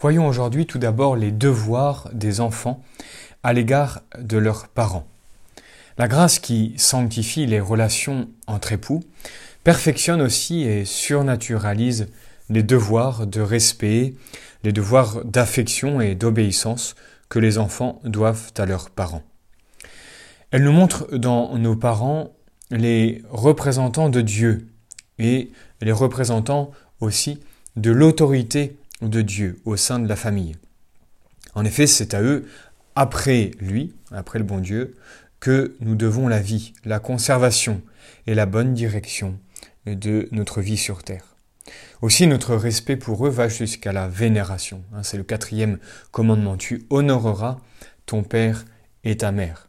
Voyons aujourd'hui tout d'abord les devoirs des enfants à l'égard de leurs parents. La grâce qui sanctifie les relations entre époux perfectionne aussi et surnaturalise les devoirs de respect, les devoirs d'affection et d'obéissance que les enfants doivent à leurs parents. Elle nous montre dans nos parents les représentants de Dieu et les représentants aussi de l'autorité de Dieu au sein de la famille. En effet, c'est à eux, après lui, après le bon Dieu, que nous devons la vie, la conservation et la bonne direction de notre vie sur terre. Aussi, notre respect pour eux va jusqu'à la vénération. Hein, c'est le quatrième commandement. Tu honoreras ton père et ta mère.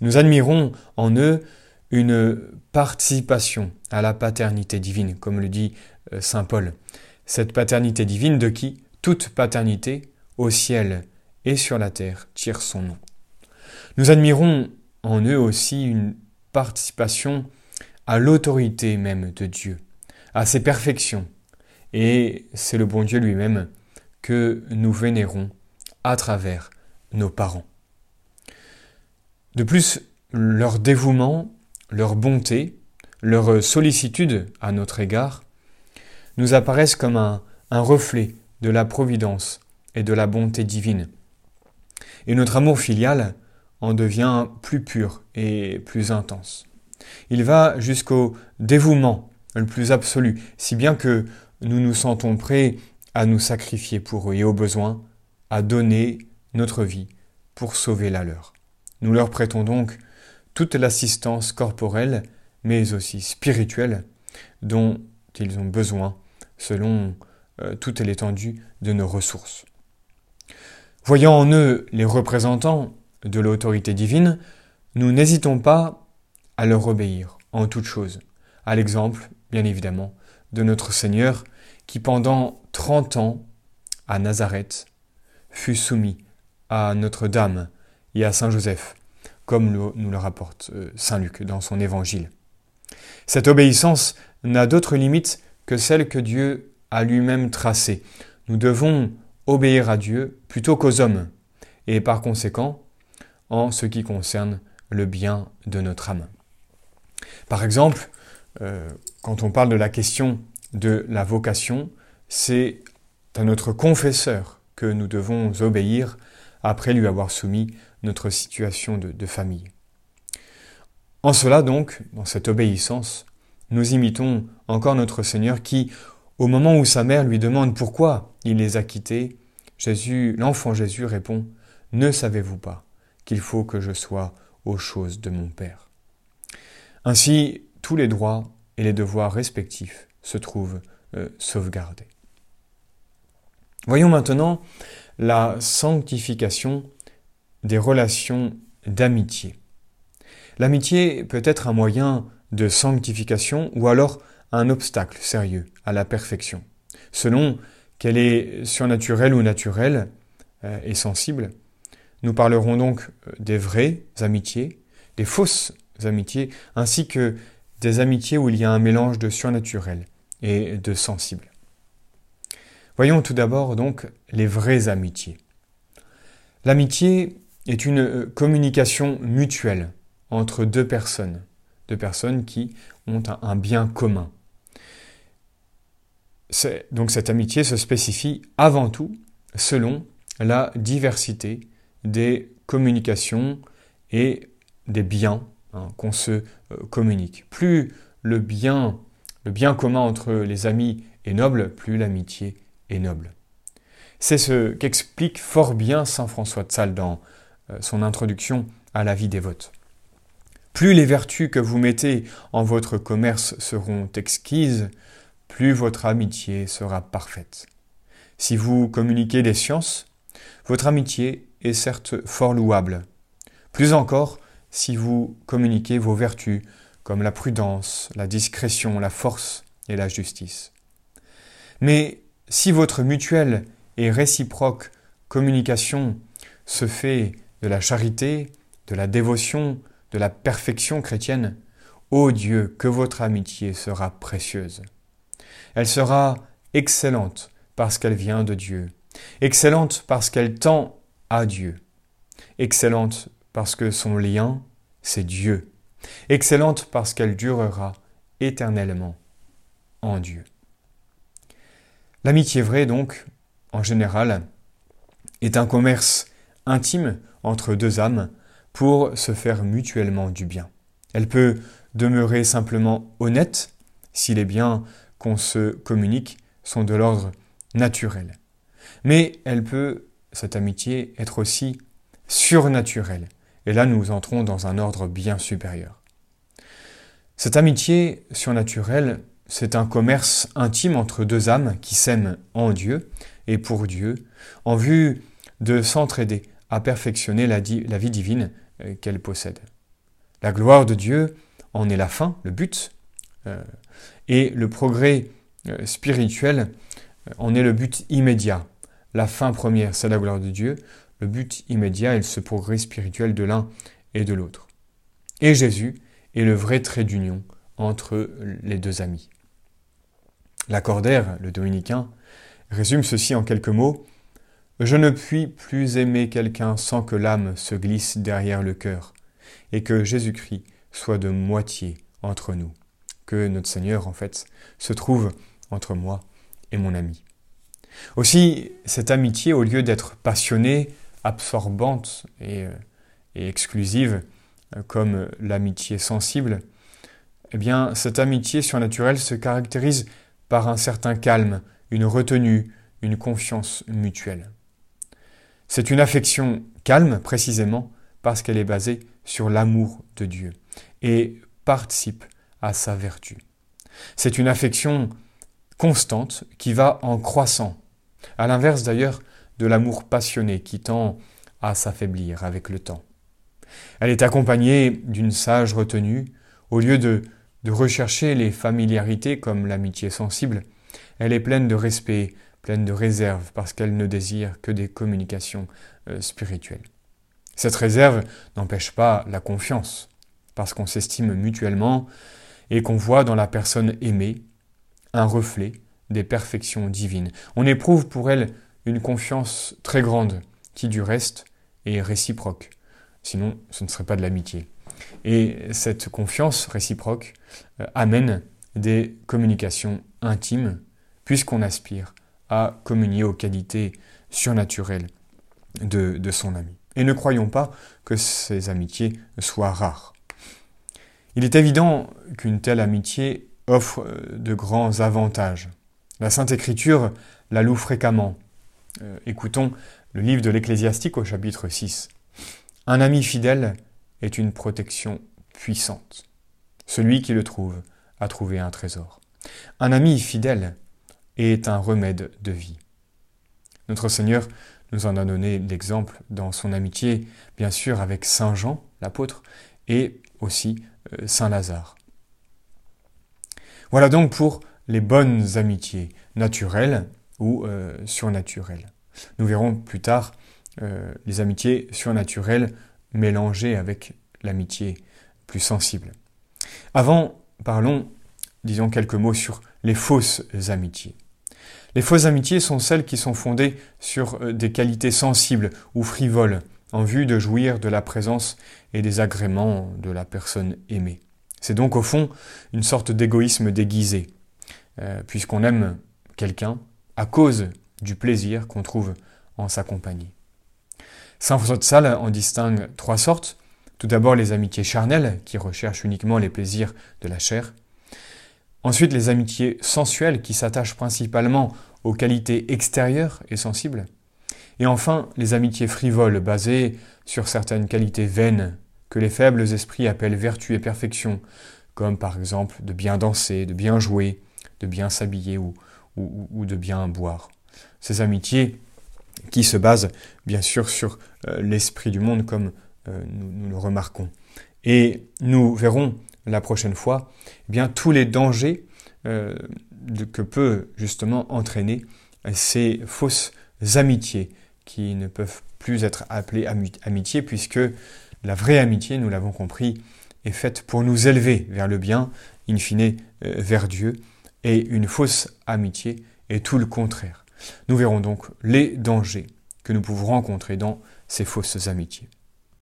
Nous admirons en eux une participation à la paternité divine, comme le dit euh, Saint Paul. Cette paternité divine de qui toute paternité au ciel et sur la terre tire son nom. Nous admirons en eux aussi une participation à l'autorité même de Dieu, à ses perfections. Et c'est le bon Dieu lui-même que nous vénérons à travers nos parents. De plus, leur dévouement, leur bonté, leur sollicitude à notre égard nous apparaissent comme un, reflet de la providence et de la bonté divine. Et notre amour filial en devient plus pur et plus intense. Il va jusqu'au dévouement le plus absolu, si bien que nous nous sentons prêts à nous sacrifier pour eux et au besoin à donner notre vie pour sauver la leur. Nous leur prêtons donc toute l'assistance corporelle, mais aussi spirituelle, dont ils ont besoin selon euh, toute l'étendue de nos ressources. Voyant en eux les représentants de l'autorité divine, nous n'hésitons pas à leur obéir en toutes choses, à l'exemple, bien évidemment, de notre Seigneur qui pendant trente ans, à Nazareth, fut soumis à Notre-Dame et à Saint Joseph, comme nous le rapporte euh, Saint Luc dans son évangile. Cette obéissance n'a d'autre limite que celle que Dieu a lui-même tracée. Nous devons obéir à Dieu plutôt qu'aux hommes, et par conséquent, en ce qui concerne le bien de notre âme. Par exemple, euh, quand on parle de la question de la vocation, c'est à notre confesseur que nous devons obéir après lui avoir soumis notre situation de, famille. En cela donc, dans cette obéissance, nous imitons encore notre Seigneur qui, au moment où sa mère lui demande pourquoi il les a quittés, Jésus, l'enfant Jésus répond Ne savez-vous pas qu'il faut que je sois aux choses de mon Père? Ainsi, tous les droits et les devoirs respectifs se trouvent euh, sauvegardés. Voyons maintenant la sanctification des relations d'amitié. L'amitié peut être un moyen de sanctification ou alors un obstacle sérieux à la perfection, selon qu'elle est surnaturelle ou naturelle euh, et sensible. Nous parlerons donc euh, des vraies amitiés, des fausses amitiés, ainsi que des amitiés où il y a un mélange de surnaturel et de sensible. Voyons tout d'abord donc les vraies amitiés. L'amitié est une euh, communication mutuelle entre deux personnes, deux personnes qui ont un bien commun. Donc cette amitié se spécifie avant tout selon la diversité des communications et des biens hein, qu'on se euh, communique. Plus le bien, le bien commun entre les amis est noble, plus l'amitié est noble. C'est ce qu'explique fort bien saint François de Sales dans euh, son introduction à la vie dévote. Plus les vertus que vous mettez en votre commerce seront exquises, plus votre amitié sera parfaite. Si vous communiquez des sciences, votre amitié est certes fort louable. Plus encore, si vous communiquez vos vertus comme la prudence, la discrétion, la force et la justice. Mais si votre mutuelle et réciproque communication se fait de la charité, de la dévotion, de la perfection chrétienne, ô Dieu, que votre amitié sera précieuse. Elle sera excellente parce qu'elle vient de Dieu, excellente parce qu'elle tend à Dieu, excellente parce que son lien, c'est Dieu, excellente parce qu'elle durera éternellement en Dieu. L'amitié vraie, donc, en général, est un commerce intime entre deux âmes pour se faire mutuellement du bien. Elle peut demeurer simplement honnête si les biens qu'on se communique sont de l'ordre naturel. Mais elle peut, cette amitié, être aussi surnaturelle. Et là, nous entrons dans un ordre bien supérieur. Cette amitié surnaturelle, c'est un commerce intime entre deux âmes qui s'aiment en Dieu et pour Dieu, en vue de s'entraider à perfectionner la, vie divine qu'elle possède. La gloire de Dieu en est la fin, le but, euh, et le progrès euh, spirituel en est le but immédiat. La fin première, c'est la gloire de Dieu. Le but immédiat est ce progrès spirituel de l'un et de l'autre. Et Jésus est le vrai trait d'union entre les deux amis. L'accordaire, le dominicain, résume ceci en quelques mots. Je ne puis plus aimer quelqu'un sans que l'âme se glisse derrière le cœur, et que Jésus-Christ soit de moitié entre nous. Que notre Seigneur, en fait, se trouve entre moi et mon ami. Aussi, cette amitié, au lieu d'être passionnée, absorbante et, euh, exclusive, euh, comme l'amitié sensible, eh bien, cette amitié surnaturelle se caractérise par un certain calme, une retenue, une confiance mutuelle. C'est une affection calme, précisément, parce qu'elle est basée sur l'amour de Dieu et participe à sa vertu. C'est une affection constante qui va en croissant, à l'inverse d'ailleurs de l'amour passionné qui tend à s'affaiblir avec le temps. Elle est accompagnée d'une sage retenue, au lieu de, de rechercher les familiarités comme l'amitié sensible, elle est pleine de respect, pleine de réserve, parce qu'elle ne désire que des communications euh, spirituelles. Cette réserve n'empêche pas la confiance, parce qu'on s'estime mutuellement et qu'on voit dans la personne aimée un reflet des perfections divines. On éprouve pour elle une confiance très grande qui du reste est réciproque. Sinon, ce ne serait pas de l'amitié. Et cette confiance réciproque euh, amène des communications intimes, puisqu'on aspire à communier aux qualités surnaturelles de, son ami. Et ne croyons pas que ces amitiés soient rares. Il est évident qu'une telle amitié offre de grands avantages. La Sainte Écriture la loue fréquemment. Euh, écoutons le livre de l'Ecclésiastique au chapitre 6. Un ami fidèle est une protection puissante. Celui qui le trouve a trouvé un trésor. Un ami fidèle est un remède de vie. Notre Seigneur nous en a donné l'exemple dans son amitié, bien sûr, avec Saint Jean, l'apôtre, et aussi euh, Saint Lazare. Voilà donc pour les bonnes amitiés, naturelles ou euh, surnaturelles. Nous verrons plus tard euh, les amitiés surnaturelles mélangées avec l'amitié plus sensible. Avant, parlons, disons quelques mots sur les fausses amitiés. Les fausses amitiés sont celles qui sont fondées sur euh, des qualités sensibles ou frivoles, en vue de jouir de la présence et des agréments de la personne aimée. C'est donc au fond une sorte d'égoïsme déguisé, euh, puisqu'on aime quelqu'un à cause du plaisir qu'on trouve en sa compagnie. Saint François de Sales en distingue trois sortes. Tout d'abord les amitiés charnelles, qui recherchent uniquement les plaisirs de la chair. Ensuite les amitiés sensuelles, qui s'attachent principalement aux qualités extérieures et sensibles. Et enfin les amitiés frivoles, basées sur certaines qualités vaines, que les faibles esprits appellent vertu et perfection, comme par exemple de bien danser, de bien jouer, de bien s'habiller ou, de bien boire. Ces amitiés qui se basent bien sûr sur euh, l'esprit du monde comme euh, nous, le remarquons. Et nous verrons la prochaine fois eh bien tous les dangers euh, que peut justement entraîner ces fausses amitiés qui ne peuvent plus être appelées amitiés puisque la vraie amitié, nous l'avons compris, est faite pour nous élever vers le bien, in fine vers Dieu, et une fausse amitié est tout le contraire. Nous verrons donc les dangers que nous pouvons rencontrer dans ces fausses amitiés.